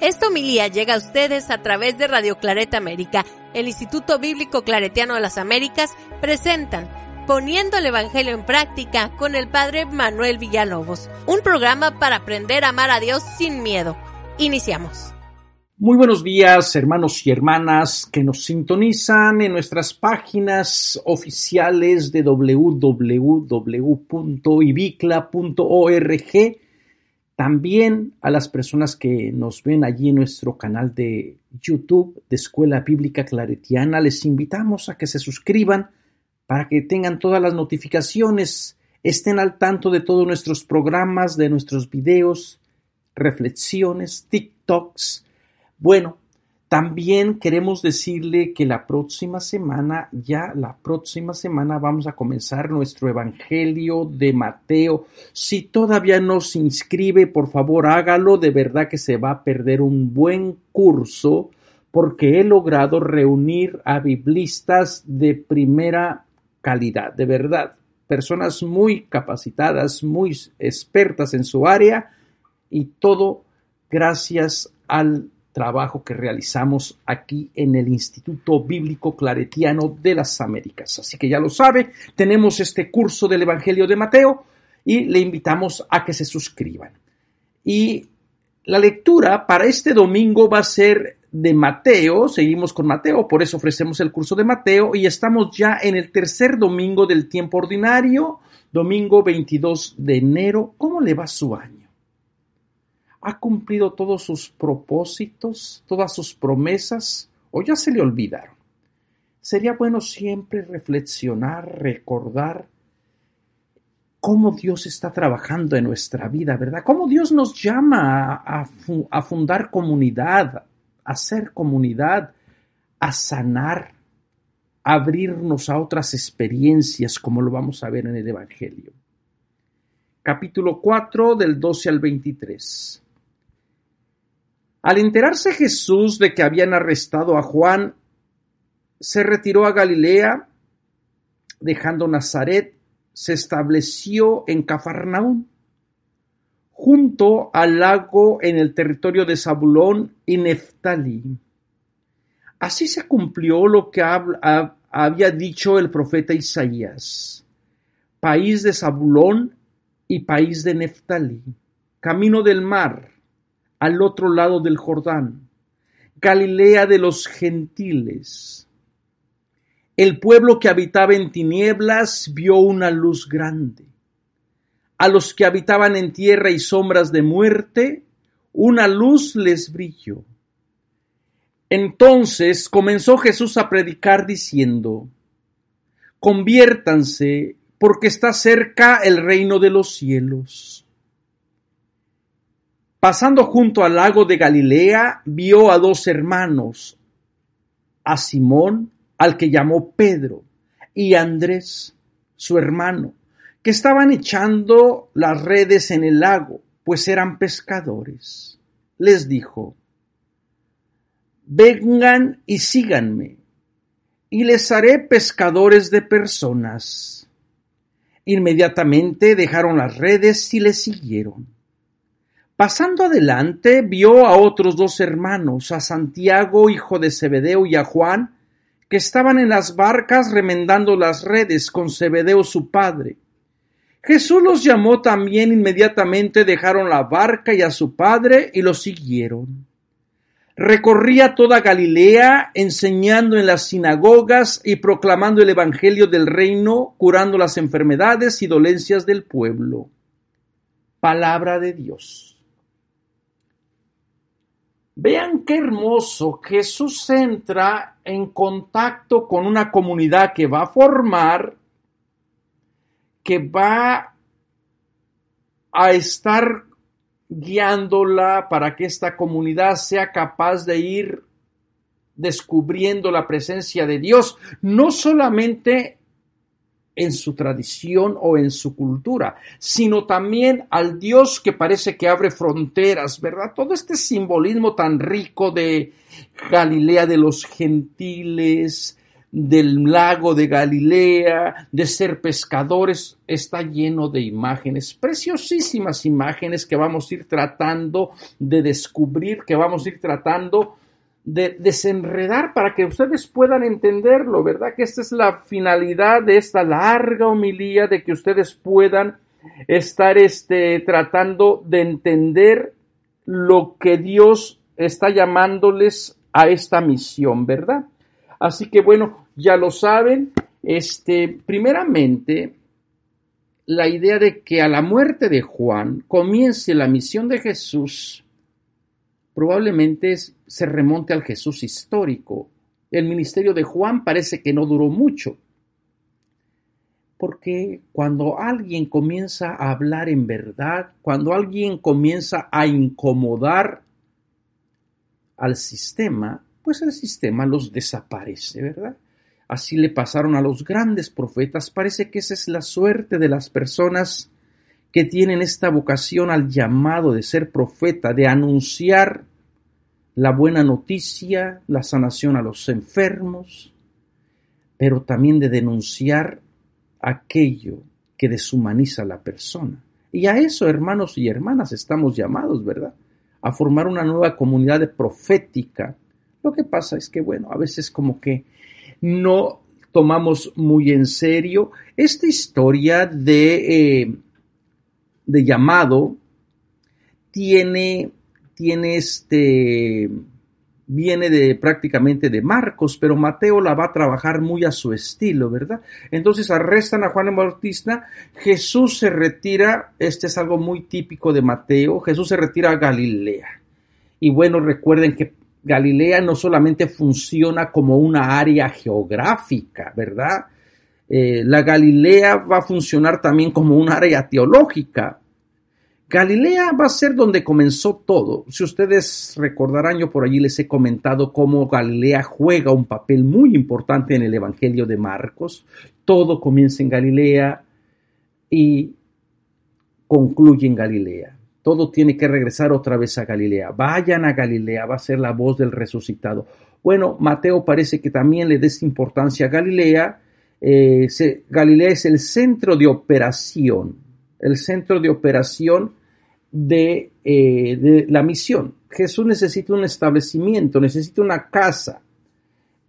Esta homilía llega a ustedes a través de Radio Clareta América. El Instituto Bíblico Claretiano de las Américas presentan Poniendo el Evangelio en Práctica con el Padre Manuel Villalobos, un programa para aprender a amar a Dios sin miedo. Iniciamos. Muy buenos días, hermanos y hermanas que nos sintonizan en nuestras páginas oficiales de www.ibicla.org también a las personas que nos ven allí en nuestro canal de YouTube de Escuela Bíblica Claretiana, les invitamos a que se suscriban para que tengan todas las notificaciones, estén al tanto de todos nuestros programas, de nuestros videos, reflexiones, TikToks. Bueno, también queremos decirle que la próxima semana, ya la próxima semana vamos a comenzar nuestro Evangelio de Mateo. Si todavía no se inscribe, por favor hágalo. De verdad que se va a perder un buen curso porque he logrado reunir a biblistas de primera calidad, de verdad. Personas muy capacitadas, muy expertas en su área y todo gracias al trabajo que realizamos aquí en el Instituto Bíblico Claretiano de las Américas. Así que ya lo sabe, tenemos este curso del Evangelio de Mateo y le invitamos a que se suscriban. Y la lectura para este domingo va a ser de Mateo, seguimos con Mateo, por eso ofrecemos el curso de Mateo y estamos ya en el tercer domingo del tiempo ordinario, domingo 22 de enero. ¿Cómo le va su año? ¿Ha cumplido todos sus propósitos, todas sus promesas o ya se le olvidaron? Sería bueno siempre reflexionar, recordar cómo Dios está trabajando en nuestra vida, ¿verdad? Cómo Dios nos llama a, fundar comunidad, a ser comunidad, a sanar, a abrirnos a otras experiencias, como lo vamos a ver en el Evangelio. Capítulo 4 del 12 al 23. Al enterarse Jesús de que habían arrestado a Juan, se retiró a Galilea, dejando Nazaret, se estableció en Cafarnaún, junto al lago en el territorio de Zabulón y Neftalí. Así se cumplió lo que había dicho el profeta Isaías, país de Zabulón y país de Neftalí, camino del mar al otro lado del Jordán, Galilea de los gentiles. El pueblo que habitaba en tinieblas vio una luz grande. A los que habitaban en tierra y sombras de muerte, una luz les brilló. Entonces comenzó Jesús a predicar diciendo, Conviértanse, porque está cerca el reino de los cielos. Pasando junto al lago de Galilea, vio a dos hermanos, a Simón, al que llamó Pedro, y a Andrés, su hermano, que estaban echando las redes en el lago, pues eran pescadores. Les dijo, vengan y síganme, y les haré pescadores de personas. Inmediatamente dejaron las redes y le siguieron. Pasando adelante, vio a otros dos hermanos, a Santiago, hijo de Zebedeo, y a Juan, que estaban en las barcas remendando las redes con Zebedeo su padre. Jesús los llamó también inmediatamente, dejaron la barca y a su padre y lo siguieron. Recorría toda Galilea, enseñando en las sinagogas y proclamando el Evangelio del reino, curando las enfermedades y dolencias del pueblo. Palabra de Dios. Vean qué hermoso. Jesús entra en contacto con una comunidad que va a formar, que va a estar guiándola para que esta comunidad sea capaz de ir descubriendo la presencia de Dios, no solamente en su tradición o en su cultura, sino también al Dios que parece que abre fronteras, ¿verdad? Todo este simbolismo tan rico de Galilea de los gentiles, del lago de Galilea, de ser pescadores, está lleno de imágenes, preciosísimas imágenes que vamos a ir tratando de descubrir, que vamos a ir tratando de desenredar para que ustedes puedan entenderlo, ¿verdad? Que esta es la finalidad de esta larga homilía, de que ustedes puedan estar este, tratando de entender lo que Dios está llamándoles a esta misión, ¿verdad? Así que bueno, ya lo saben, este, primeramente, la idea de que a la muerte de Juan comience la misión de Jesús probablemente se remonte al Jesús histórico. El ministerio de Juan parece que no duró mucho, porque cuando alguien comienza a hablar en verdad, cuando alguien comienza a incomodar al sistema, pues el sistema los desaparece, ¿verdad? Así le pasaron a los grandes profetas. Parece que esa es la suerte de las personas que tienen esta vocación al llamado de ser profeta, de anunciar la buena noticia, la sanación a los enfermos, pero también de denunciar aquello que deshumaniza a la persona. Y a eso, hermanos y hermanas, estamos llamados, ¿verdad? A formar una nueva comunidad profética. Lo que pasa es que, bueno, a veces como que no tomamos muy en serio esta historia de, eh, de llamado tiene, tiene este, viene de prácticamente de Marcos, pero Mateo la va a trabajar muy a su estilo, ¿verdad? Entonces arrestan a Juan el Bautista, Jesús se retira, este es algo muy típico de Mateo, Jesús se retira a Galilea. Y bueno, recuerden que Galilea no solamente funciona como una área geográfica, ¿verdad? Eh, la Galilea va a funcionar también como un área teológica, Galilea va a ser donde comenzó todo. Si ustedes recordarán, yo por allí les he comentado cómo Galilea juega un papel muy importante en el Evangelio de Marcos. Todo comienza en Galilea y concluye en Galilea. Todo tiene que regresar otra vez a Galilea. Vayan a Galilea, va a ser la voz del resucitado. Bueno, Mateo parece que también le des importancia a Galilea. Eh, Galilea es el centro de operación, el centro de operación de, eh, de, la misión. Jesús necesita un establecimiento, necesita una casa.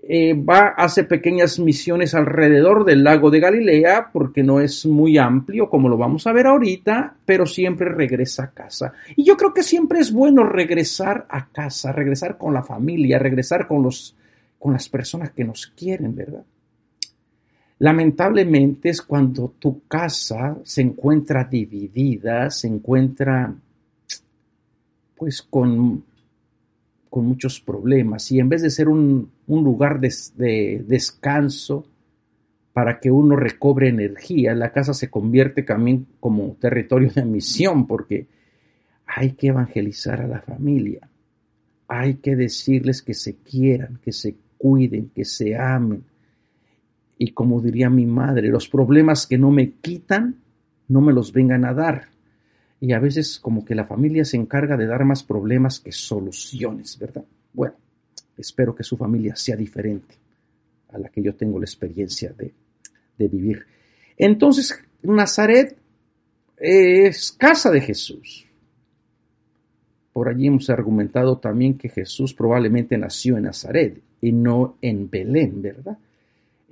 Eh, va, hace pequeñas misiones alrededor del lago de Galilea porque no es muy amplio como lo vamos a ver ahorita, pero siempre regresa a casa. Y yo creo que siempre es bueno regresar a casa, regresar con la familia, regresar con, los, con las personas que nos quieren, ¿verdad? Lamentablemente es cuando tu casa se encuentra dividida, se encuentra pues con, con muchos problemas y en vez de ser un, lugar de, de, descanso para que uno recobre energía, la casa se convierte también como territorio de misión porque hay que evangelizar a la familia, hay que decirles que se quieran, que se cuiden, que se amen, y como diría mi madre, los problemas que no me quitan, no me los vengan a dar. Y a veces como que la familia se encarga de dar más problemas que soluciones, ¿verdad? Bueno, espero que su familia sea diferente a la que yo tengo la experiencia de, de vivir. Entonces, Nazaret es casa de Jesús. Por allí hemos argumentado también que Jesús probablemente nació en Nazaret y no en Belén, ¿verdad?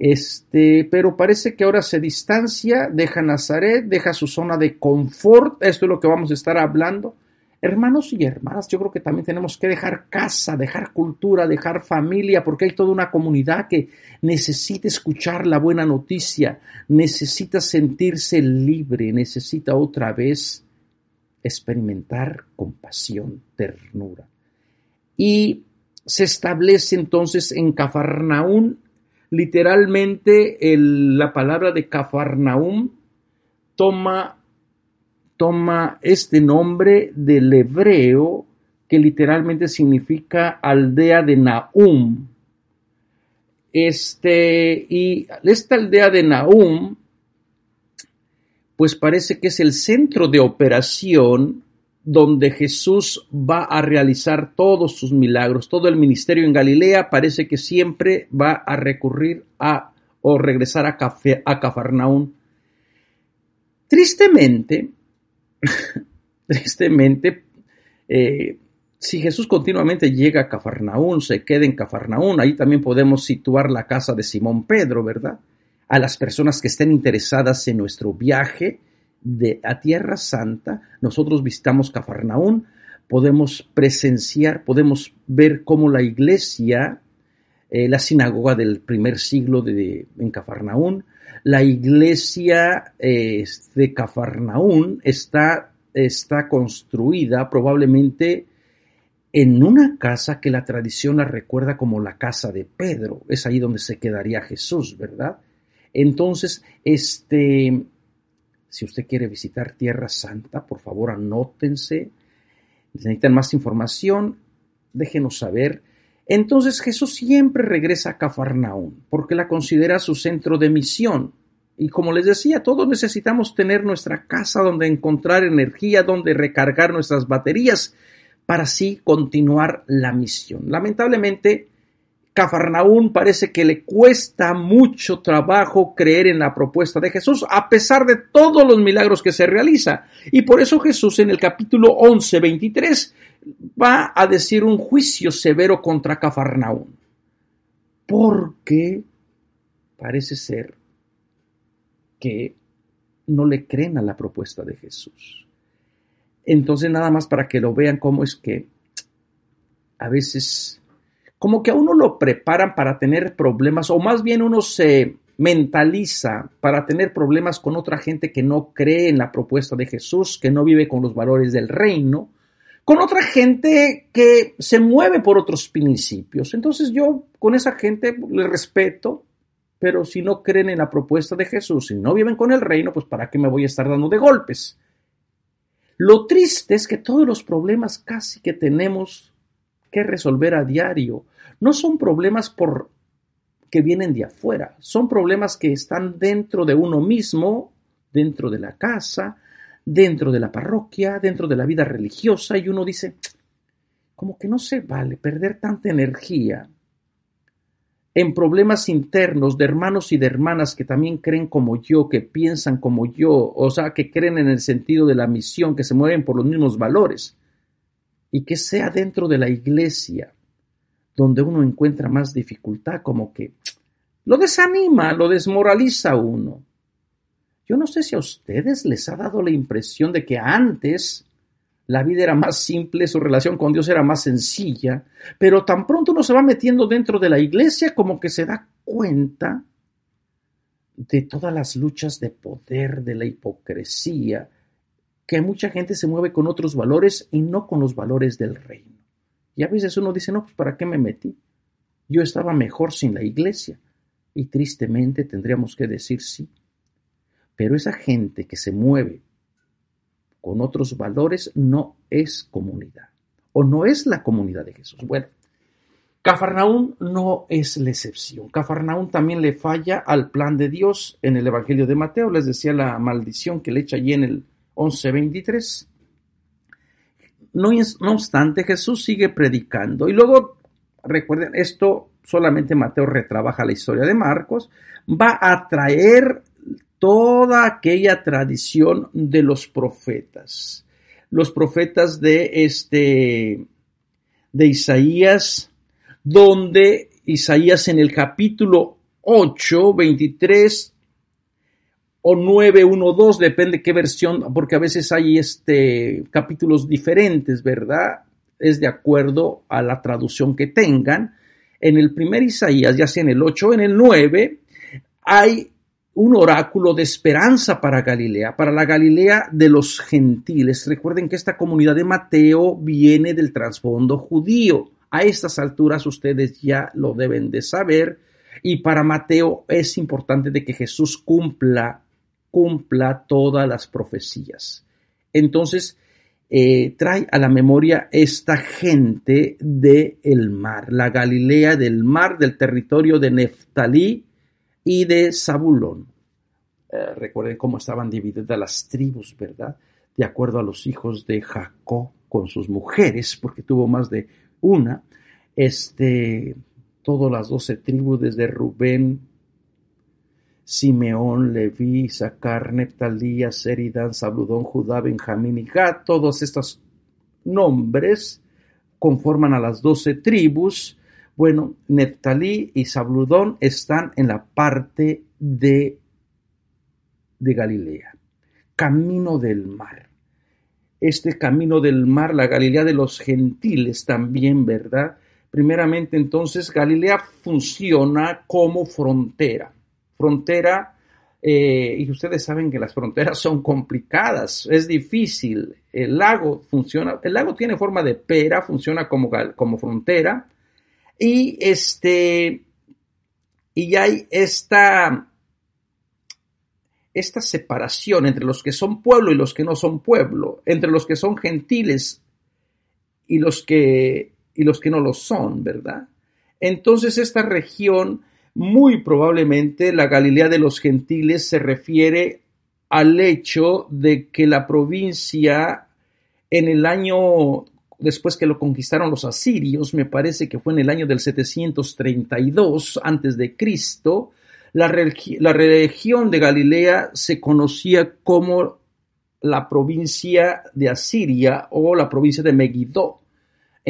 Este, pero parece que ahora se distancia, deja Nazaret, deja su zona de confort, esto es lo que vamos a estar hablando. Hermanos y hermanas, yo creo que también tenemos que dejar casa, dejar cultura, dejar familia, porque hay toda una comunidad que necesita escuchar la buena noticia, necesita sentirse libre, necesita otra vez experimentar compasión, ternura. Y se establece entonces en Cafarnaún Literalmente la palabra de Cafarnaum toma, toma este nombre del hebreo que literalmente significa aldea de Naum. Este, y esta aldea de Naum, pues parece que es el centro de operación donde Jesús va a realizar todos sus milagros, todo el ministerio en Galilea, parece que siempre va a recurrir a o regresar a, a Cafarnaún. Tristemente, tristemente, eh, si Jesús continuamente llega a Cafarnaún, se queda en Cafarnaún, ahí también podemos situar la casa de Simón Pedro, ¿verdad? A las personas que estén interesadas en nuestro viaje de a Tierra Santa, nosotros visitamos Cafarnaún, podemos presenciar, podemos ver cómo la iglesia, eh, la sinagoga del primer siglo de, en Cafarnaún, la iglesia eh, de Cafarnaún está, está construida probablemente en una casa que la tradición la recuerda como la casa de Pedro. Es ahí donde se quedaría Jesús, ¿verdad? Entonces, este, si usted quiere visitar Tierra Santa, por favor anótense. Necesitan más información, déjenos saber. Entonces Jesús siempre regresa a Cafarnaún porque la considera su centro de misión. Y como les decía, todos necesitamos tener nuestra casa donde encontrar energía, donde recargar nuestras baterías para así continuar la misión. Lamentablemente, Cafarnaún parece que le cuesta mucho trabajo creer en la propuesta de Jesús, a pesar de todos los milagros que se realiza. Y por eso Jesús en el capítulo 11, 23 va a decir un juicio severo contra Cafarnaún. Porque parece ser que no le creen a la propuesta de Jesús. Entonces, nada más para que lo vean cómo es que a veces, como que a uno lo preparan para tener problemas, o más bien uno se mentaliza para tener problemas con otra gente que no cree en la propuesta de Jesús, que no vive con los valores del reino, con otra gente que se mueve por otros principios. Entonces yo con esa gente le respeto, pero si no creen en la propuesta de Jesús, si no viven con el reino, pues para qué me voy a estar dando de golpes. Lo triste es que todos los problemas casi que tenemos que resolver a diario. No son problemas por que vienen de afuera, son problemas que están dentro de uno mismo, dentro de la casa, dentro de la parroquia, dentro de la vida religiosa y uno dice, como que no se vale perder tanta energía en problemas internos de hermanos y de hermanas que también creen como yo, que piensan como yo, o sea, que creen en el sentido de la misión, que se mueven por los mismos valores, y que sea dentro de la iglesia donde uno encuentra más dificultad, como que lo desanima, lo desmoraliza uno. Yo no sé si a ustedes les ha dado la impresión de que antes la vida era más simple, su relación con Dios era más sencilla, pero tan pronto uno se va metiendo dentro de la iglesia como que se da cuenta de todas las luchas de poder, de la hipocresía, que mucha gente se mueve con otros valores y no con los valores del reino. Y a veces uno dice, no, pues ¿para qué me metí? Yo estaba mejor sin la iglesia. Y tristemente tendríamos que decir sí. Pero esa gente que se mueve con otros valores no es comunidad o no es la comunidad de Jesús. Bueno, Cafarnaún no es la excepción. Cafarnaún también le falla al plan de Dios en el Evangelio de Mateo. Les decía la maldición que le echa allí en el 11.23. No, no obstante, Jesús sigue predicando. Y luego, recuerden, esto solamente Mateo retrabaja la historia de Marcos. Va a traer toda aquella tradición de los profetas. Los profetas de este de Isaías, donde Isaías en el capítulo 8, 23 o 9, 1, 2, depende qué versión, porque a veces hay este, capítulos diferentes, ¿verdad? Es de acuerdo a la traducción que tengan. En el primer Isaías, ya sea en el 8 o en el 9, hay un oráculo de esperanza para Galilea, para la Galilea de los gentiles. Recuerden que esta comunidad de Mateo viene del trasfondo judío. A estas alturas ustedes ya lo deben de saber y para Mateo es importante de que Jesús cumpla, cumpla todas las profecías. Entonces, eh, trae a la memoria esta gente del el mar, la Galilea del mar, del territorio de Neftalí, y de Zabulón. Eh, recuerden cómo estaban divididas las tribus, ¿verdad? de acuerdo a los hijos de Jacob con sus mujeres, porque tuvo más de una, este, todas las doce tribus desde Rubén, Simeón, Leví, Sacar, Neptalí, Seridán, Zabulón, Judá, Benjamín y Gad, todos estos nombres conforman a las doce tribus. Bueno, Neptalí y Zabulón están en la parte de, de Galilea, camino del mar. Este camino del mar, la Galilea de los gentiles también, ¿verdad? Primeramente, entonces, Galilea funciona como frontera frontera, eh, y ustedes saben que las fronteras son complicadas, es difícil. El lago funciona, el lago tiene forma de pera, funciona como, como frontera, y este, y hay esta, esta separación entre los que son pueblo y los que no son pueblo, entre los que son gentiles y los que, y los que no lo son, ¿verdad? Entonces esta región muy probablemente la Galilea de los gentiles se refiere al hecho de que la provincia en el año después que lo conquistaron los asirios, me parece que fue en el año del 732 antes de Cristo, la, la región de Galilea se conocía como la provincia de Asiria o la provincia de Megiddo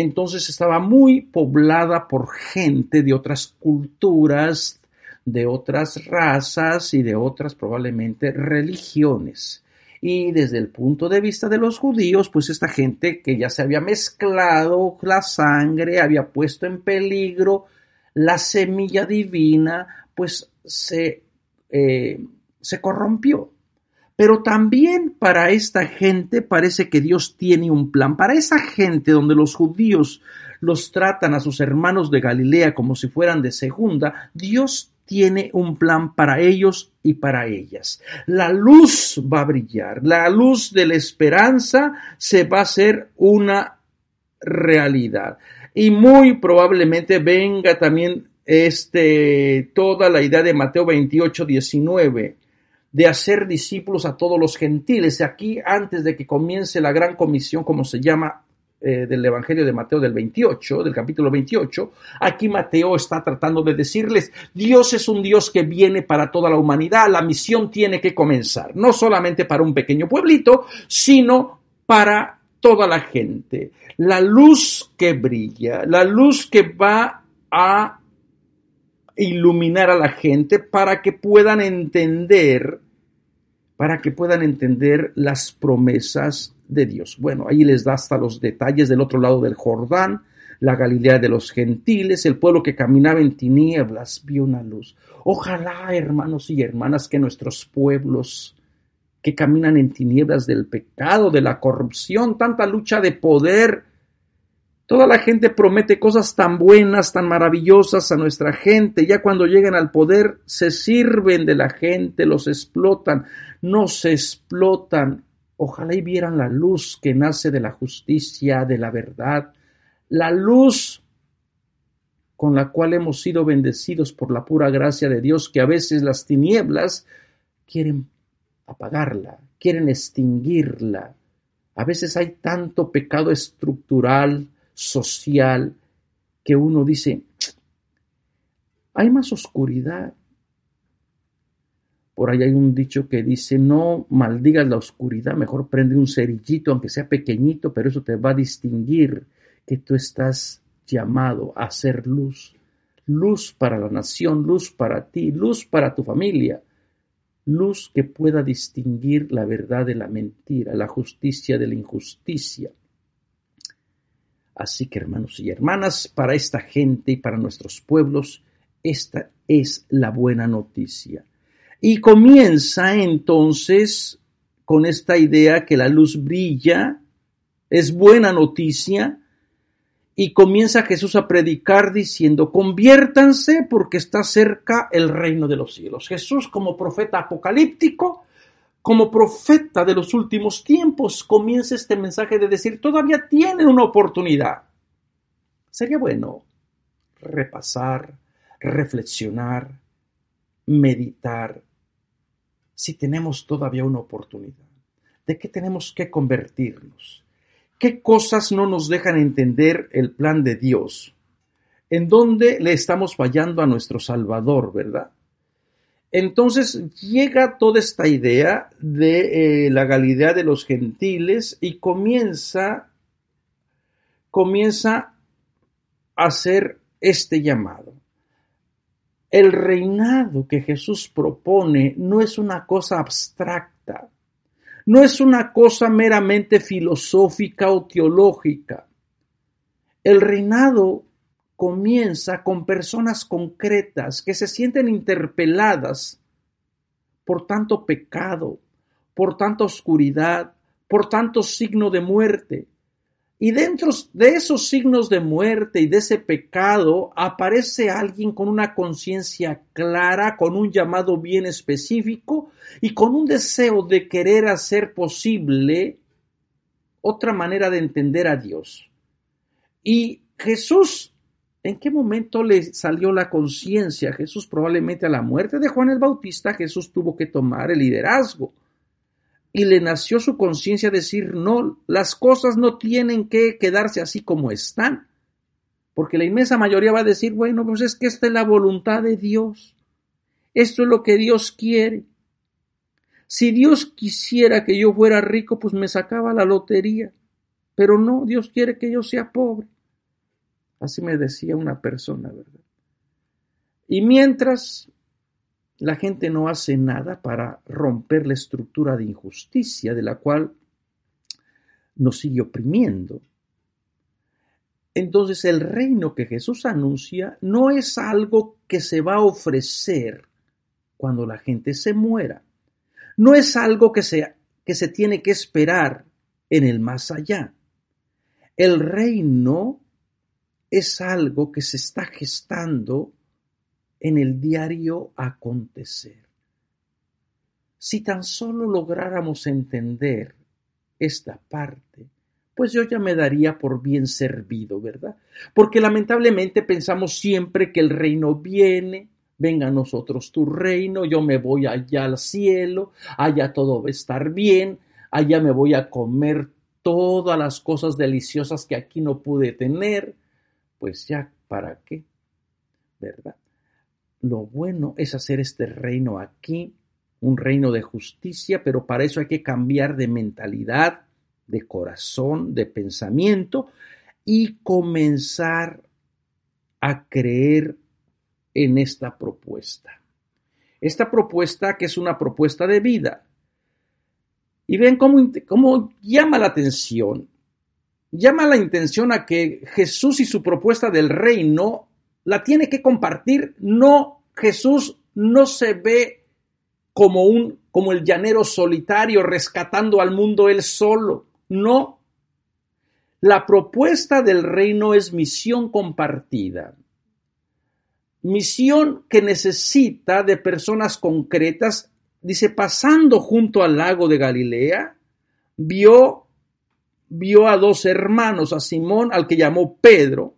entonces estaba muy poblada por gente de otras culturas, de otras razas y de otras probablemente religiones. Y desde el punto de vista de los judíos, pues esta gente que ya se había mezclado la sangre, había puesto en peligro la semilla divina, pues se, eh, se corrompió. Pero también para esta gente parece que Dios tiene un plan. Para esa gente donde los judíos los tratan a sus hermanos de Galilea como si fueran de segunda, Dios tiene un plan para ellos y para ellas. La luz va a brillar, la luz de la esperanza se va a hacer una realidad. Y muy probablemente venga también este, toda la idea de Mateo 28, 19 de hacer discípulos a todos los gentiles. Aquí, antes de que comience la gran comisión, como se llama eh, del Evangelio de Mateo del 28, del capítulo 28, aquí Mateo está tratando de decirles, Dios es un Dios que viene para toda la humanidad, la misión tiene que comenzar, no solamente para un pequeño pueblito, sino para toda la gente. La luz que brilla, la luz que va a iluminar a la gente para que puedan entender, para que puedan entender las promesas de Dios. Bueno, ahí les da hasta los detalles del otro lado del Jordán, la Galilea de los gentiles, el pueblo que caminaba en tinieblas vio una luz. Ojalá, hermanos y hermanas, que nuestros pueblos que caminan en tinieblas del pecado, de la corrupción, tanta lucha de poder, Toda la gente promete cosas tan buenas, tan maravillosas a nuestra gente. Ya cuando llegan al poder, se sirven de la gente, los explotan, no se explotan. Ojalá y vieran la luz que nace de la justicia, de la verdad, la luz con la cual hemos sido bendecidos por la pura gracia de Dios, que a veces las tinieblas quieren apagarla, quieren extinguirla. A veces hay tanto pecado estructural, social que uno dice, hay más oscuridad. Por ahí hay un dicho que dice, no maldigas la oscuridad, mejor prende un cerillito, aunque sea pequeñito, pero eso te va a distinguir que tú estás llamado a ser luz. Luz para la nación, luz para ti, luz para tu familia, luz que pueda distinguir la verdad de la mentira, la justicia de la injusticia. Así que hermanos y hermanas, para esta gente y para nuestros pueblos, esta es la buena noticia. Y comienza entonces con esta idea que la luz brilla, es buena noticia, y comienza Jesús a predicar diciendo, conviértanse porque está cerca el reino de los cielos. Jesús como profeta apocalíptico como profeta de los últimos tiempos, comienza este mensaje de decir, todavía tienen una oportunidad. Sería bueno repasar, reflexionar, meditar, si tenemos todavía una oportunidad. ¿De qué tenemos que convertirnos? ¿Qué cosas no nos dejan entender el plan de Dios? ¿En dónde le estamos fallando a nuestro Salvador, verdad? Entonces llega toda esta idea de eh, la Galilea de los gentiles y comienza, comienza a hacer este llamado. El reinado que Jesús propone no es una cosa abstracta, no es una cosa meramente filosófica o teológica. El reinado comienza con personas concretas que se sienten interpeladas por tanto pecado, por tanta oscuridad, por tanto signo de muerte. Y dentro de esos signos de muerte y de ese pecado aparece alguien con una conciencia clara, con un llamado bien específico y con un deseo de querer hacer posible otra manera de entender a Dios. Y Jesús ¿En qué momento le salió la conciencia a Jesús? Probablemente a la muerte de Juan el Bautista, Jesús tuvo que tomar el liderazgo. Y le nació su conciencia decir, no, las cosas no tienen que quedarse así como están. Porque la inmensa mayoría va a decir, bueno, pues es que esta es la voluntad de Dios. Esto es lo que Dios quiere. Si Dios quisiera que yo fuera rico, pues me sacaba la lotería. Pero no, Dios quiere que yo sea pobre. Así me decía una persona, ¿verdad? Y mientras la gente no hace nada para romper la estructura de injusticia de la cual nos sigue oprimiendo, entonces el reino que Jesús anuncia no es algo que se va a ofrecer cuando la gente se muera. No es algo que se, que se tiene que esperar en el más allá. El reino es algo que se está gestando en el diario acontecer. Si tan solo lográramos entender esta parte, pues yo ya me daría por bien servido, ¿verdad? Porque lamentablemente pensamos siempre que el reino viene, venga a nosotros tu reino, yo me voy allá al cielo, allá todo va a estar bien, allá me voy a comer todas las cosas deliciosas que aquí no pude tener, pues ya, ¿para qué? ¿Verdad? Lo bueno es hacer este reino aquí, un reino de justicia, pero para eso hay que cambiar de mentalidad, de corazón, de pensamiento y comenzar a creer en esta propuesta. Esta propuesta que es una propuesta de vida. Y ven cómo, cómo llama la atención llama la intención a que Jesús y su propuesta del reino la tiene que compartir. No, Jesús no se ve como un como el llanero solitario rescatando al mundo él solo. No. La propuesta del reino es misión compartida. Misión que necesita de personas concretas. Dice, pasando junto al lago de Galilea, vio vio a dos hermanos, a Simón, al que llamó Pedro.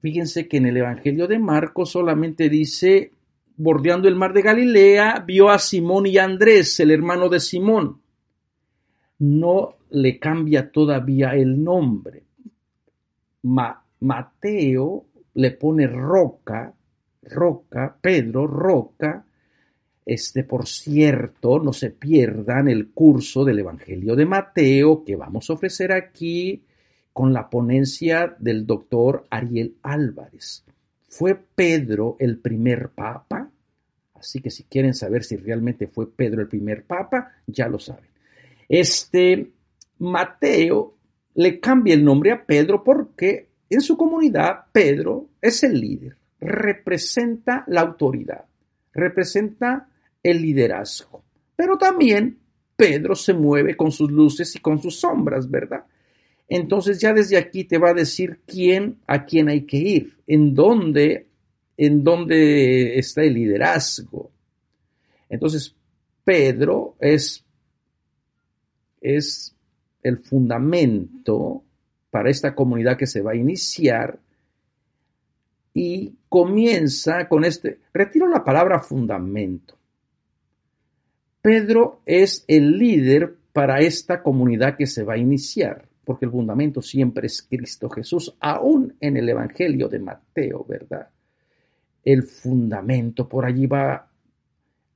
Fíjense que en el Evangelio de Marcos solamente dice, bordeando el mar de Galilea, vio a Simón y Andrés, el hermano de Simón. No le cambia todavía el nombre. Mateo le pone roca, roca, Pedro, roca, este, por cierto, no se pierdan el curso del Evangelio de Mateo que vamos a ofrecer aquí con la ponencia del doctor Ariel Álvarez. ¿Fue Pedro el primer papa? Así que si quieren saber si realmente fue Pedro el primer papa, ya lo saben. Este Mateo le cambia el nombre a Pedro porque en su comunidad Pedro es el líder, representa la autoridad, representa el liderazgo. Pero también Pedro se mueve con sus luces y con sus sombras, ¿verdad? Entonces ya desde aquí te va a decir quién a quién hay que ir, en dónde, en dónde está el liderazgo. Entonces Pedro es, es el fundamento para esta comunidad que se va a iniciar y comienza con este, retiro la palabra fundamento. Pedro es el líder para esta comunidad que se va a iniciar, porque el fundamento siempre es Cristo Jesús, aún en el Evangelio de Mateo, ¿verdad? El fundamento, por allí va,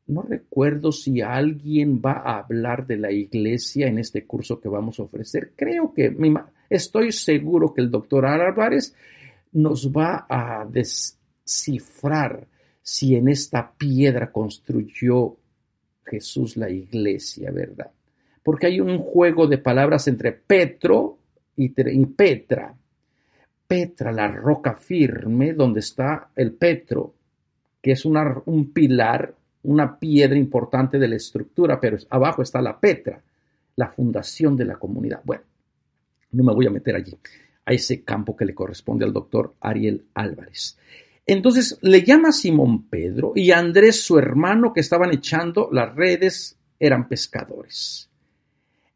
no recuerdo si alguien va a hablar de la iglesia en este curso que vamos a ofrecer, creo que, estoy seguro que el doctor Álvarez nos va a descifrar si en esta piedra construyó Jesús la iglesia, ¿verdad? Porque hay un juego de palabras entre Petro y, Petra. Petra, la roca firme, donde está el Petro, que es un pilar, una piedra importante de la estructura, pero abajo está la Petra, la fundación de la comunidad. Bueno, no me voy a meter allí, a ese campo que le corresponde al doctor Ariel Álvarez. Entonces le llama Simón Pedro y Andrés, su hermano, que estaban echando las redes, eran pescadores.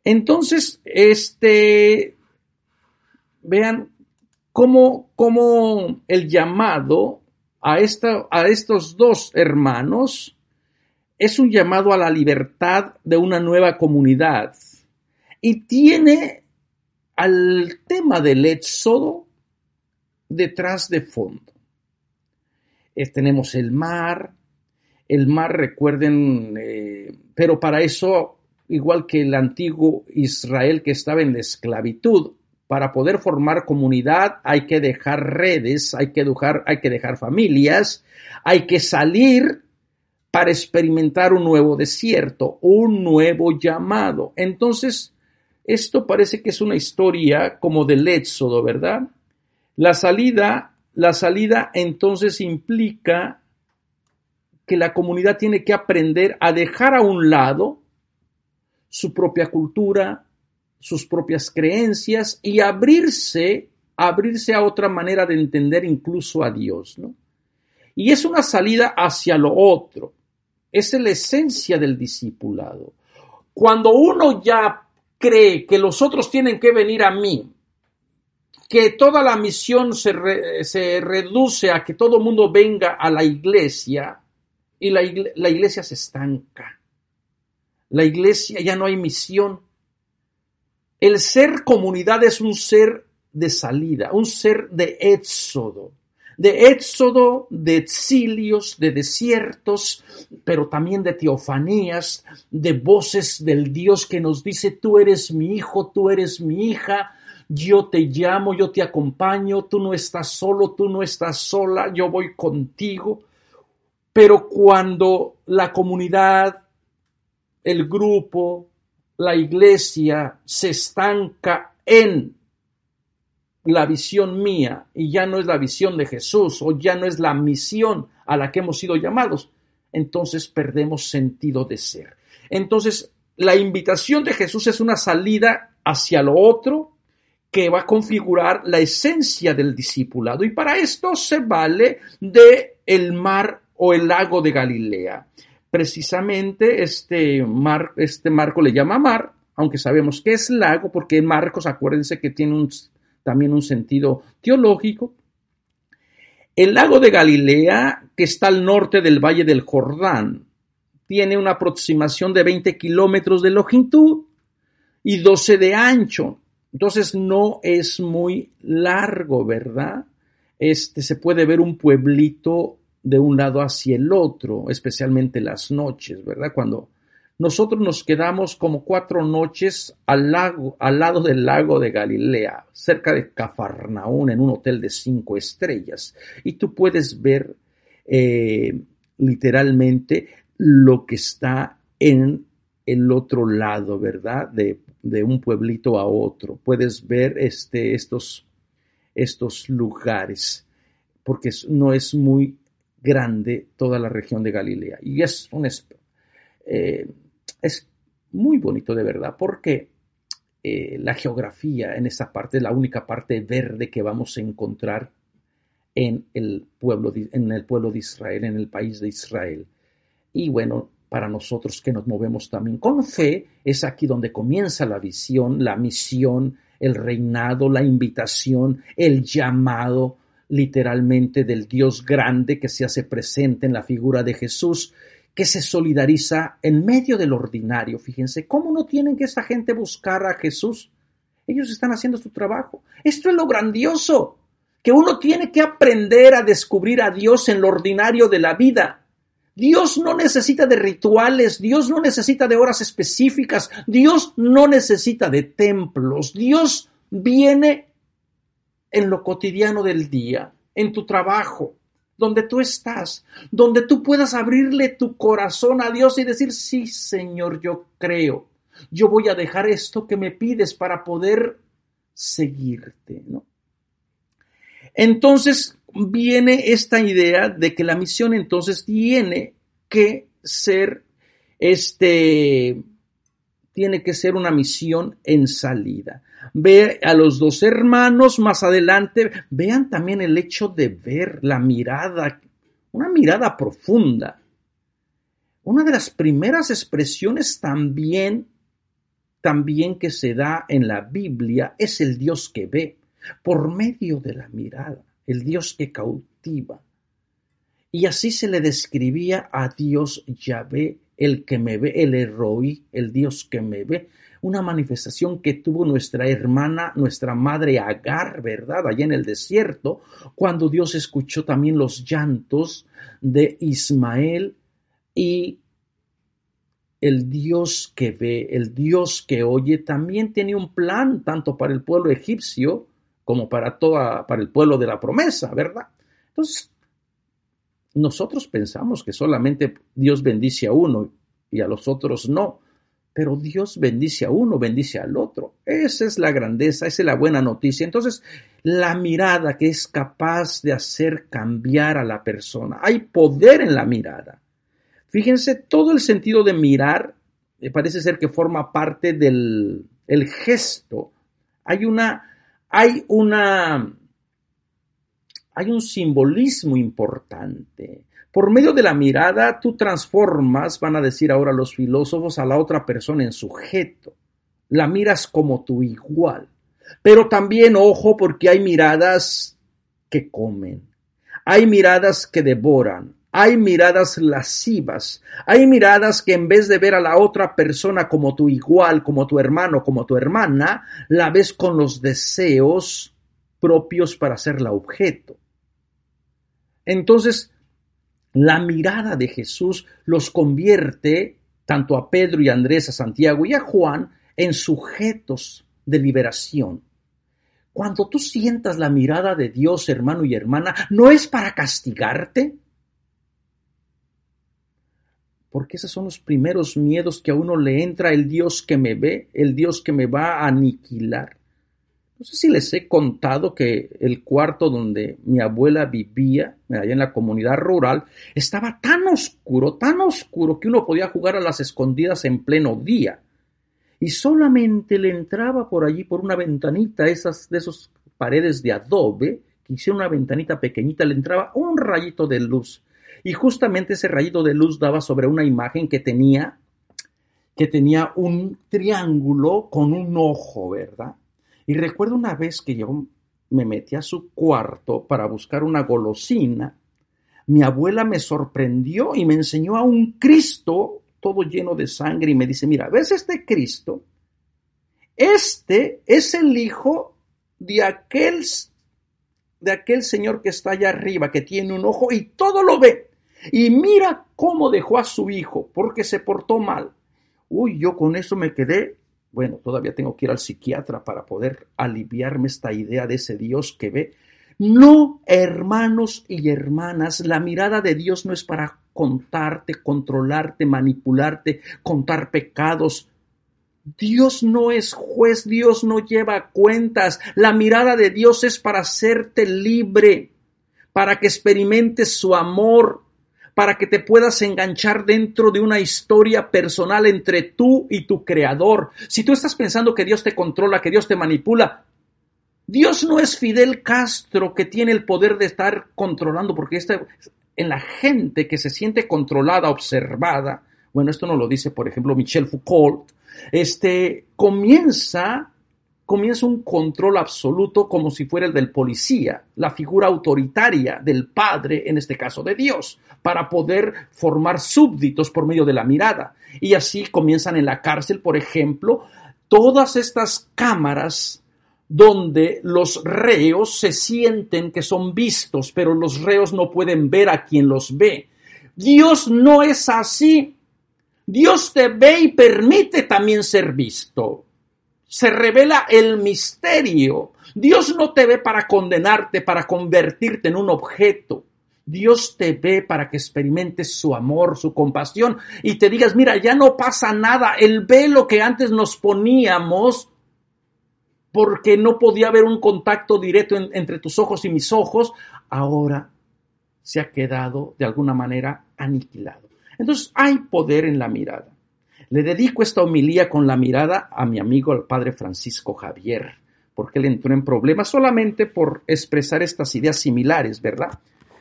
Entonces, este, vean cómo, cómo el llamado a, esta, a estos dos hermanos es un llamado a la libertad de una nueva comunidad y tiene al tema del éxodo detrás de fondo tenemos el mar, el mar recuerden, eh, pero para eso, igual que el antiguo Israel que estaba en la esclavitud, para poder formar comunidad hay que dejar redes, hay que dejar, hay que dejar familias, hay que salir para experimentar un nuevo desierto, un nuevo llamado. Entonces, esto parece que es una historia como del éxodo, ¿verdad? La salida la salida entonces implica que la comunidad tiene que aprender a dejar a un lado su propia cultura, sus propias creencias y abrirse, abrirse a otra manera de entender incluso a Dios, ¿no? Y es una salida hacia lo otro. Es la esencia del discipulado. Cuando uno ya cree que los otros tienen que venir a mí que toda la misión se, reduce a que todo mundo venga a la iglesia y la, la iglesia se estanca. La iglesia ya no hay misión. El ser comunidad es un ser de salida, un ser de éxodo, de éxodo, de exilios, de desiertos, pero también de teofanías, de voces del Dios que nos dice, tú eres mi hijo, tú eres mi hija, yo te llamo, yo te acompaño, tú no estás solo, tú no estás sola, yo voy contigo. Pero cuando la comunidad, el grupo, la iglesia se estanca en la visión mía y ya no es la visión de Jesús o ya no es la misión a la que hemos sido llamados, entonces perdemos sentido de ser. Entonces, la invitación de Jesús es una salida hacia lo otro, que va a configurar la esencia del discipulado y para esto se vale de el mar o el lago de Galilea. Precisamente este, mar, este marco le llama mar, aunque sabemos que es lago porque Marcos acuérdense que tiene también un sentido teológico. El lago de Galilea, que está al norte del Valle del Jordán, tiene una aproximación de 20 kilómetros de longitud y 12 de ancho. Entonces no es muy largo, ¿verdad? Este se puede ver un pueblito de un lado hacia el otro, especialmente las noches, ¿verdad? Cuando nosotros nos quedamos como cuatro noches al, lago, al lado del lago de Galilea, cerca de Cafarnaún, en un hotel de cinco estrellas, y tú puedes ver eh, literalmente lo que está en el otro lado, ¿verdad? De de un pueblito a otro. Puedes ver este, estos, estos lugares, porque no es muy grande toda la región de Galilea. Y es, eh, es muy bonito de verdad, porque eh, la geografía en esa parte es la única parte verde que vamos a encontrar en el pueblo en el pueblo de Israel, en el país de Israel. Y bueno, para nosotros que nos movemos también con fe, es aquí donde comienza la visión, la misión, el reinado, la invitación, el llamado literalmente del Dios grande que se hace presente en la figura de Jesús, que se solidariza en medio del ordinario. Fíjense, ¿cómo no tienen que esta gente buscar a Jesús? Ellos están haciendo su trabajo. Esto es lo grandioso, que uno tiene que aprender a descubrir a Dios en lo ordinario de la vida. Dios no necesita de rituales, Dios no necesita de horas específicas, Dios no necesita de templos, Dios viene en lo cotidiano del día, en tu trabajo, donde tú estás, donde tú puedas abrirle tu corazón a Dios y decir, sí, Señor, yo creo, yo voy a dejar esto que me pides para poder seguirte, ¿no? Entonces viene esta idea de que la misión entonces tiene que ser este tiene que ser una misión en salida. Ve a los dos hermanos más adelante, vean también el hecho de ver la mirada, una mirada profunda. Una de las primeras expresiones también también que se da en la Biblia es el Dios que ve por medio de la mirada, el Dios que cautiva. Y así se le describía a Dios Yahvé, el que me ve, el Eroi, el Dios que me ve, una manifestación que tuvo nuestra hermana, nuestra madre Agar, ¿verdad? Allá en el desierto, cuando Dios escuchó también los llantos de Ismael y el Dios que ve, el Dios que oye, también tiene un plan tanto para el pueblo egipcio como para toda, para el pueblo de la promesa, ¿verdad? Entonces, nosotros pensamos que solamente Dios bendice a uno y a los otros no, pero Dios bendice a uno, bendice al otro. Esa es la grandeza, esa es la buena noticia. Entonces, la mirada que es capaz de hacer cambiar a la persona. Hay poder en la mirada. Fíjense, todo el sentido de mirar eh, parece ser que forma parte del el gesto. Hay una hay una hay un simbolismo importante. Por medio de la mirada tú transformas, van a decir ahora los filósofos, a la otra persona en sujeto. La miras como tu igual. Pero también, ojo, porque hay miradas que comen. Hay miradas que devoran. Hay miradas lascivas, hay miradas que en vez de ver a la otra persona como tu igual, como tu hermano, como tu hermana, la ves con los deseos propios para la objeto. Entonces, la mirada de Jesús los convierte, tanto a Pedro y a Andrés, a Santiago y a Juan, en sujetos de liberación. Cuando tú sientas la mirada de Dios, hermano y hermana, no es para castigarte, porque esos son los primeros miedos que a uno le entra el Dios que me ve, el Dios que me va a aniquilar. No sé si les he contado que el cuarto donde mi abuela vivía, allá en la comunidad rural, estaba tan oscuro, tan oscuro que uno podía jugar a las escondidas en pleno día. Y solamente le entraba por allí, por una ventanita, esas de esas paredes de adobe, que hicieron una ventanita pequeñita, le entraba un rayito de luz y justamente ese rayito de luz daba sobre una imagen que tenía que tenía un triángulo con un ojo, ¿verdad? Y recuerdo una vez que yo me metí a su cuarto para buscar una golosina, mi abuela me sorprendió y me enseñó a un Cristo todo lleno de sangre y me dice, mira, ¿ves este Cristo? Este es el hijo de aquel, de aquel señor que está allá arriba, que tiene un ojo y todo lo ve. Y mira cómo dejó a su hijo porque se portó mal. Uy, yo con eso me quedé. Bueno, todavía tengo que ir al psiquiatra para poder aliviarme esta idea de ese Dios que ve. No, hermanos y hermanas, la mirada de Dios no es para contarte, controlarte, manipularte, contar pecados. Dios no es juez, Dios no lleva cuentas. La mirada de Dios es para hacerte libre, para que experimentes su amor, para que te puedas enganchar dentro de una historia personal entre tú y tu creador. Si tú estás pensando que Dios te controla, que Dios te manipula, Dios no es Fidel Castro que tiene el poder de estar controlando, porque este, en la gente que se siente controlada, observada, bueno, esto no lo dice, por ejemplo, Michel Foucault, este, comienza comienza un control absoluto como si fuera el del policía, la figura autoritaria del padre, en este caso de Dios, para poder formar súbditos por medio de la mirada. Y así comienzan en la cárcel, por ejemplo, todas estas cámaras donde los reos se sienten que son vistos, pero los reos no pueden ver a quien los ve. Dios no es así. Dios te ve y permite también ser visto se revela el misterio. Dios no te ve para condenarte, para convertirte en un objeto. Dios te ve para que experimentes su amor, su compasión y te digas, mira, ya no pasa nada. El velo que antes nos poníamos porque no podía haber un contacto directo entre tus ojos y mis ojos, ahora se ha quedado de alguna manera aniquilado. Entonces hay poder en la mirada. Le dedico esta homilía con la mirada a mi amigo el padre Francisco Javier, porque él entró en problemas solamente por expresar estas ideas similares, ¿verdad?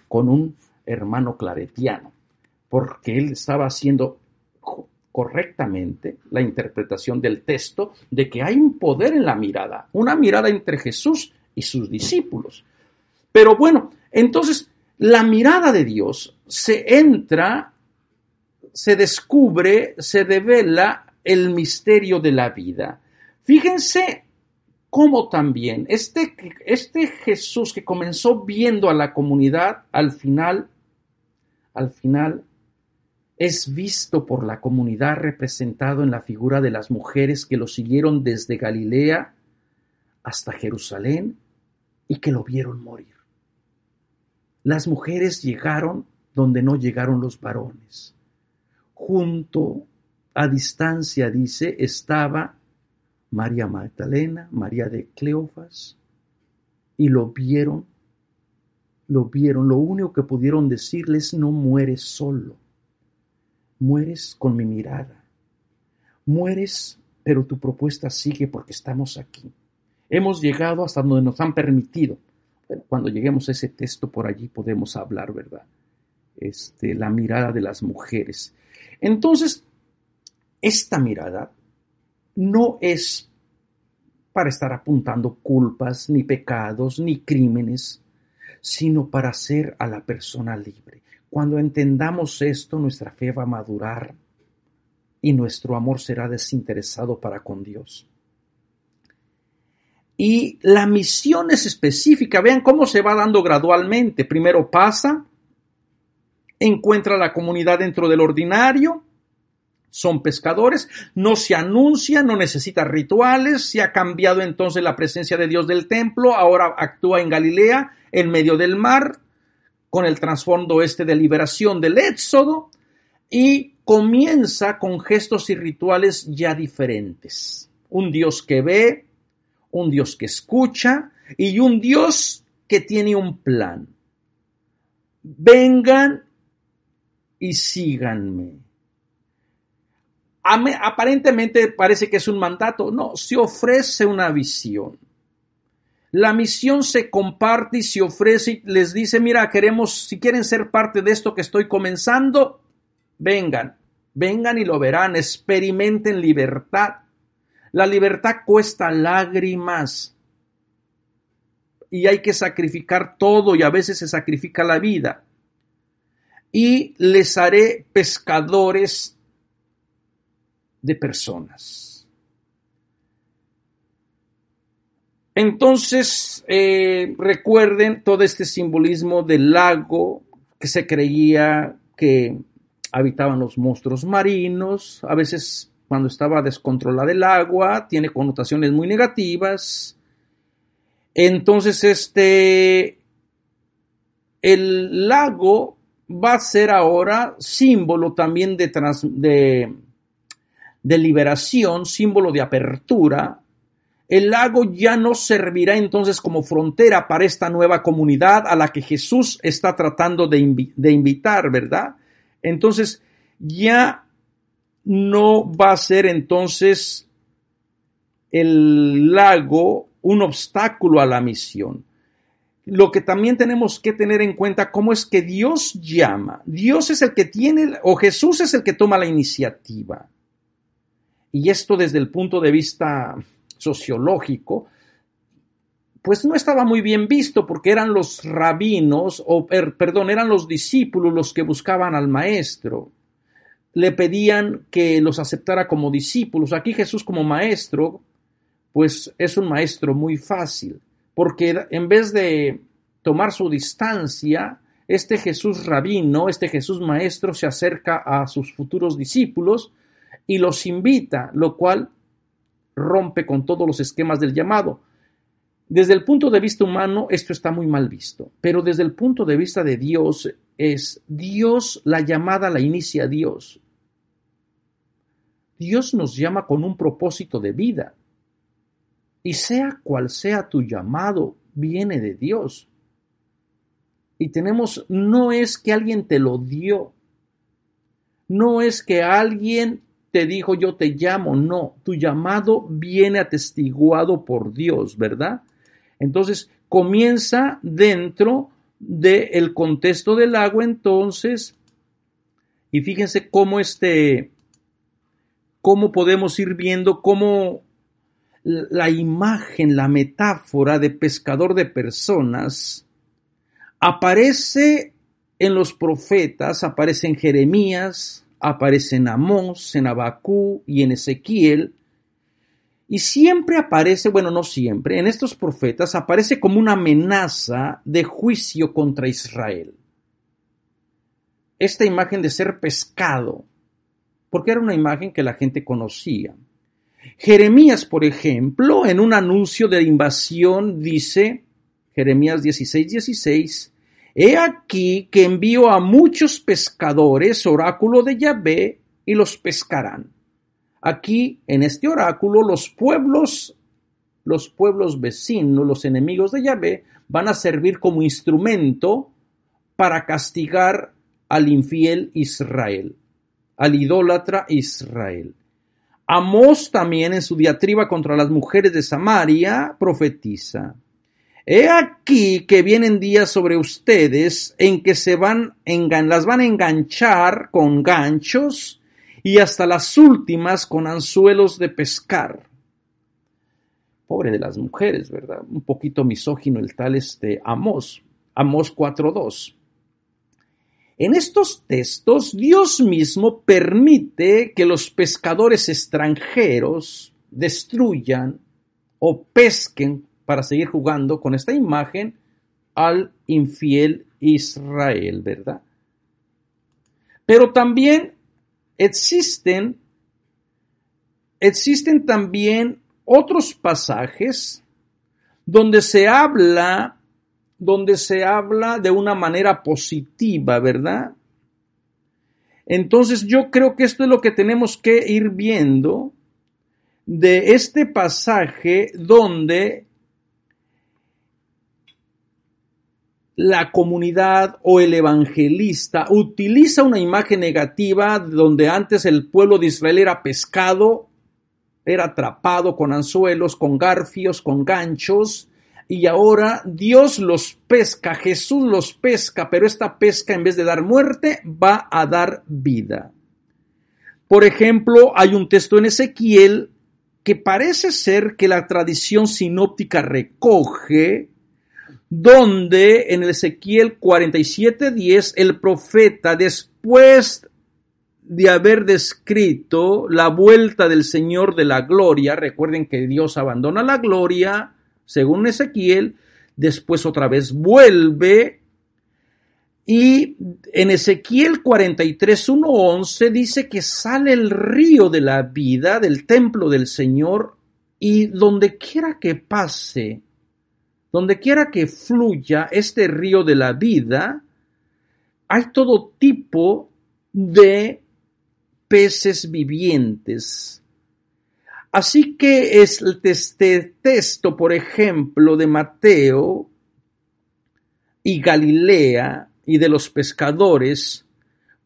Con un hermano claretiano, porque él estaba haciendo correctamente la interpretación del texto de que hay un poder en la mirada, una mirada entre Jesús y sus discípulos. Pero bueno, entonces la mirada de Dios se entra se descubre, se devela el misterio de la vida. Fíjense cómo también este, este Jesús que comenzó viendo a la comunidad, al final, al final, es visto por la comunidad representado en la figura de las mujeres que lo siguieron desde Galilea hasta Jerusalén y que lo vieron morir. Las mujeres llegaron donde no llegaron los varones junto a distancia, dice, estaba María Magdalena, María de Cleofas, y lo vieron, lo vieron, lo único que pudieron decirles, no mueres solo, mueres con mi mirada, mueres, pero tu propuesta sigue porque estamos aquí. Hemos llegado hasta donde nos han permitido. cuando lleguemos a ese texto por allí podemos hablar, ¿verdad? Este, la mirada de las mujeres. Entonces, esta mirada no es para estar apuntando culpas, ni pecados, ni crímenes, sino para hacer a la persona libre. Cuando entendamos esto, nuestra fe va a madurar y nuestro amor será desinteresado para con Dios. Y la misión es específica, vean cómo se va dando gradualmente. Primero pasa encuentra la comunidad dentro del ordinario, son pescadores, no se anuncia, no necesita rituales, se ha cambiado entonces la presencia de Dios del templo, ahora actúa en Galilea, en medio del mar, con el trasfondo este de liberación del Éxodo, y comienza con gestos y rituales ya diferentes. Un Dios que ve, un Dios que escucha y un Dios que tiene un plan. Vengan y síganme. Aparentemente parece que es un mandato. No, se ofrece una visión. La misión se comparte y se ofrece y les dice, mira, queremos, si quieren ser parte de esto que estoy comenzando, vengan, vengan y lo verán, experimenten libertad. La libertad cuesta lágrimas y hay que sacrificar todo y a veces se sacrifica la vida y les haré pescadores de personas. Entonces, eh, recuerden todo este simbolismo del lago que se creía que habitaban los monstruos marinos, a veces cuando estaba descontrolada el agua, tiene connotaciones muy negativas. Entonces, este, el lago va a ser ahora símbolo también de, de, liberación, símbolo de apertura. El lago ya no servirá entonces como frontera para esta nueva comunidad a la que Jesús está tratando de, de invitar, ¿verdad? Entonces ya no va a ser entonces el lago un obstáculo a la misión lo que también tenemos que tener en cuenta cómo es que Dios llama. Dios es el que tiene, o Jesús es el que toma la iniciativa. Y esto desde el punto de vista sociológico, pues no estaba muy bien visto porque eran los rabinos, o perdón, eran los discípulos los que buscaban al maestro. Le pedían que los aceptara como discípulos. Aquí Jesús como maestro, pues es un maestro muy fácil, porque en vez de tomar su distancia, este Jesús rabino, este Jesús maestro se acerca a sus futuros discípulos y los invita, lo cual rompe con todos los esquemas del llamado. Desde el punto de vista humano, esto está muy mal visto, pero desde el punto de vista de Dios, es Dios, la llamada la inicia Dios. Dios nos llama con un propósito de vida. Y sea cual sea tu llamado, viene de Dios. Y tenemos, no es que alguien te lo dio, no es que alguien te dijo yo te llamo, no, tu llamado viene atestiguado por Dios, ¿verdad? Entonces, comienza dentro del contexto del agua, entonces, y fíjense cómo este, cómo podemos ir viendo cómo la imagen, la metáfora de pescador de personas aparece en los profetas, aparece en Jeremías, aparece en Amós, en Abacú y en Ezequiel, y siempre aparece, bueno, no siempre, en estos profetas aparece como una amenaza de juicio contra Israel. Esta imagen de ser pescado, porque era una imagen que la gente conocía. Jeremías, por ejemplo, en un anuncio de invasión dice, Jeremías 16, 16, He aquí que envío a muchos pescadores, oráculo de Yahvé, y los pescarán. Aquí, en este oráculo, los pueblos, los pueblos vecinos, los enemigos de Yahvé, van a servir como instrumento para castigar al infiel Israel, al idólatra Israel. Amós también en su diatriba contra las mujeres de Samaria profetiza. He aquí que vienen días sobre ustedes en que se van las van a enganchar con ganchos y hasta las últimas con anzuelos de pescar. Pobre de las mujeres, ¿verdad? Un poquito misógino el tal este Amós, Amós 4.2. En estos textos, Dios mismo permite que los pescadores extranjeros destruyan o pesquen para seguir jugando con esta imagen al infiel Israel, ¿verdad? Pero también existen, existen también otros pasajes donde se habla donde se habla de una manera positiva, ¿verdad? Entonces yo creo que esto es lo que tenemos que ir viendo de este pasaje donde la comunidad o el evangelista utiliza una imagen negativa donde antes el pueblo de Israel era pescado, era atrapado con anzuelos, con garfios, con ganchos, y ahora Dios los pesca, Jesús los pesca, pero esta pesca en vez de dar muerte va a dar vida. Por ejemplo, hay un texto en Ezequiel que parece ser que la tradición sinóptica recoge donde en el Ezequiel 47:10 el profeta después de haber descrito la vuelta del Señor de la gloria, recuerden que Dios abandona la gloria, según Ezequiel, después otra vez vuelve y en Ezequiel 43, 11 dice que sale el río de la vida del templo del Señor y donde quiera que pase donde quiera que fluya este río de la vida, hay todo tipo de peces vivientes. Así que es este texto, por ejemplo, de Mateo y Galilea y de los pescadores,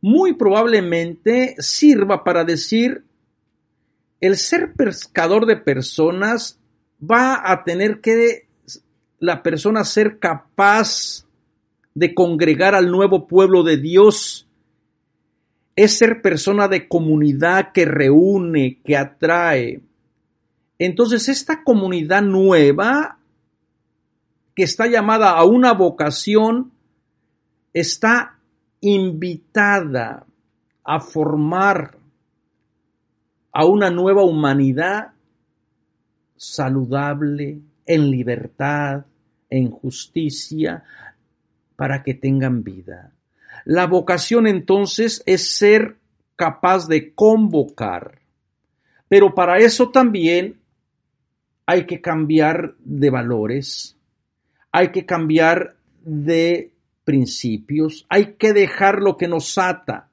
muy probablemente sirva para decir, el ser pescador de personas va a tener que la persona ser capaz de congregar al nuevo pueblo de Dios es ser persona de comunidad que reúne, que atrae. Entonces, esta comunidad nueva, que está llamada a una vocación, está invitada a formar a una nueva humanidad saludable, en libertad, en justicia, para que tengan vida. La vocación entonces es ser capaz de convocar, pero para eso también hay que cambiar de valores, hay que cambiar de principios, hay que dejar lo que nos ata.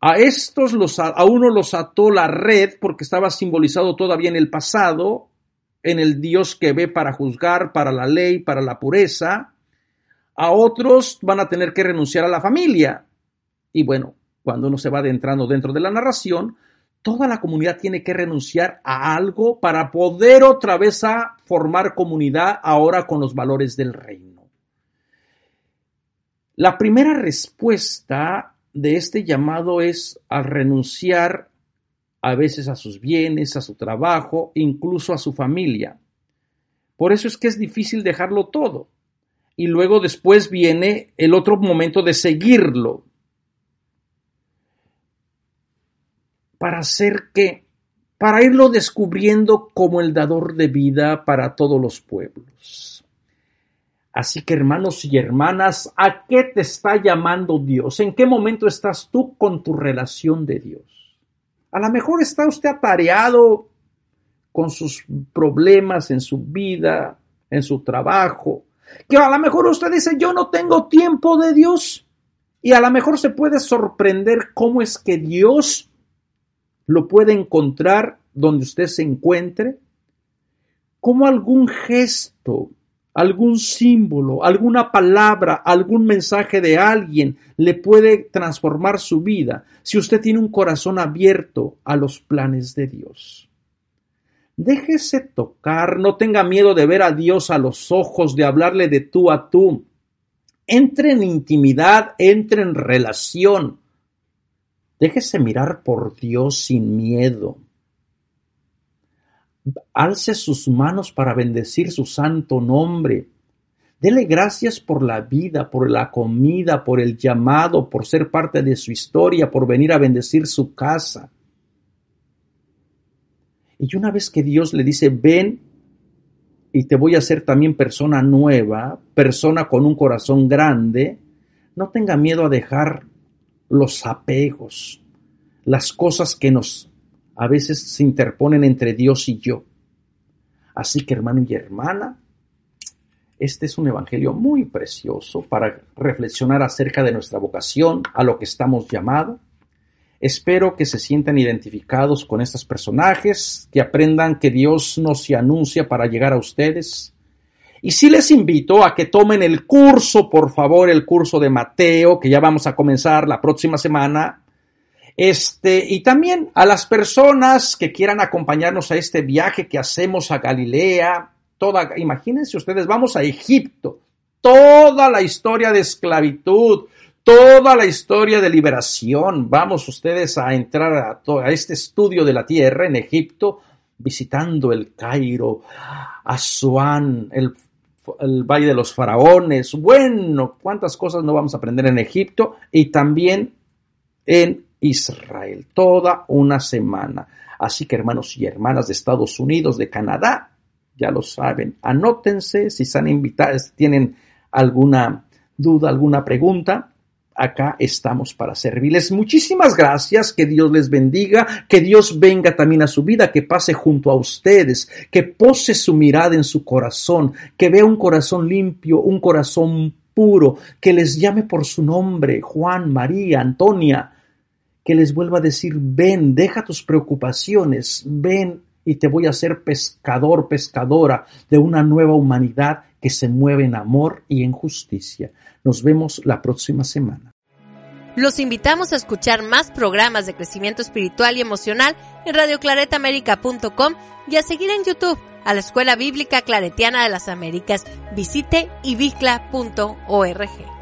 A estos los, a uno los ató la red porque estaba simbolizado todavía en el pasado, en el Dios que ve para juzgar, para la ley, para la pureza. A otros van a tener que renunciar a la familia. Y bueno, cuando uno se va adentrando dentro de la narración, toda la comunidad tiene que renunciar a algo para poder otra vez a formar comunidad ahora con los valores del reino. La primera respuesta de este llamado es a renunciar a veces a sus bienes, a su trabajo, incluso a su familia. Por eso es que es difícil dejarlo todo. Y luego después viene el otro momento de seguirlo. Para hacer que, para irlo descubriendo como el dador de vida para todos los pueblos. Así que hermanos y hermanas, ¿a qué te está llamando Dios? ¿En qué momento estás tú con tu relación de Dios? A lo mejor está usted atareado con sus problemas en su vida, en su trabajo, que a lo mejor usted dice, yo no tengo tiempo de Dios. Y a lo mejor se puede sorprender cómo es que Dios lo puede encontrar donde usted se encuentre, como algún gesto, algún símbolo, alguna palabra, algún mensaje de alguien le puede transformar su vida si usted tiene un corazón abierto a los planes de Dios. Déjese tocar, no tenga miedo de ver a Dios a los ojos, de hablarle de tú a tú. Entre en intimidad, entre en relación. Déjese mirar por Dios sin miedo alce sus manos para bendecir su santo nombre. Dele gracias por la vida, por la comida, por el llamado, por ser parte de su historia, por venir a bendecir su casa. Y una vez que Dios le dice, ven y te voy a hacer también persona nueva, persona con un corazón grande, no tenga miedo a dejar los apegos, las cosas que nos a veces se interponen entre Dios y yo. Así que hermano y hermana, este es un evangelio muy precioso para reflexionar acerca de nuestra vocación, a lo que estamos llamados. Espero que se sientan identificados con estos personajes, que aprendan que Dios nos anuncia para llegar a ustedes. Y sí les invito a que tomen el curso, por favor, el curso de Mateo, que ya vamos a comenzar la próxima semana, este, y también a las personas que quieran acompañarnos a este viaje que hacemos a Galilea, toda, imagínense ustedes, vamos a Egipto, toda la historia de esclavitud, toda la historia de liberación. Vamos ustedes a entrar a, a este estudio de la tierra en Egipto, visitando el Cairo, Asuán, el, el Valle de los Faraones. Bueno, cuántas cosas no vamos a aprender en Egipto y también en Israel, toda una semana. Así que hermanos y hermanas de Estados Unidos, de Canadá, ya lo saben, anótense si están invitados, tienen alguna duda, alguna pregunta, acá estamos para servirles. Muchísimas gracias, que Dios les bendiga, que Dios venga también a su vida, que pase junto a ustedes, que pose su mirada en su corazón, que vea un corazón limpio, un corazón puro, que les llame por su nombre, Juan, María, Antonia, que les vuelva a decir, ven, deja tus preocupaciones, ven y te voy a hacer pescador, pescadora de una nueva humanidad que se mueve en amor y en justicia. Nos vemos la próxima semana. Los invitamos a escuchar más programas de crecimiento espiritual y emocional en radioclaretamérica.com y a seguir en YouTube a la Escuela Bíblica Claretiana de las Américas. Visite ibicla.org.